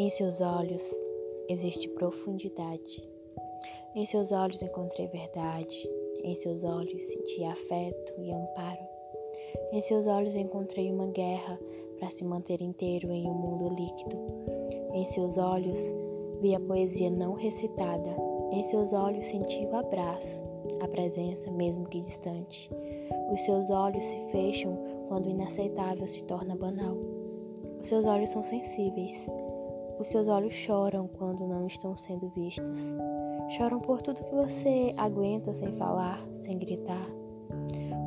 Em seus olhos existe profundidade. Em seus olhos encontrei verdade. Em seus olhos senti afeto e amparo. Em seus olhos encontrei uma guerra para se manter inteiro em um mundo líquido. Em seus olhos vi a poesia não recitada. Em seus olhos senti o abraço, a presença, mesmo que distante. Os seus olhos se fecham quando o inaceitável se torna banal. Os seus olhos são sensíveis. Os seus olhos choram quando não estão sendo vistos. Choram por tudo que você aguenta sem falar, sem gritar.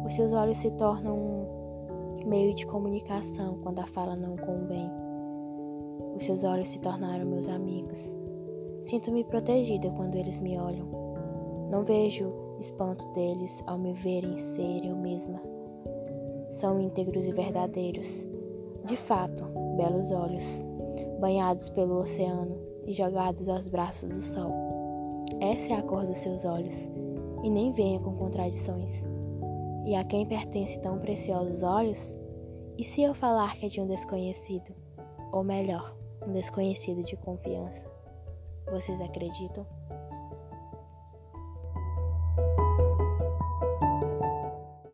Os seus olhos se tornam um meio de comunicação quando a fala não convém. Os seus olhos se tornaram meus amigos. Sinto-me protegida quando eles me olham. Não vejo espanto deles ao me verem ser eu mesma. São íntegros e verdadeiros. De fato, belos olhos, banhados pelo oceano e jogados aos braços do sol. Essa é a cor dos seus olhos, e nem venha com contradições. E a quem pertence tão preciosos olhos? E se eu falar que é de um desconhecido? Ou melhor, um desconhecido de confiança? Vocês acreditam?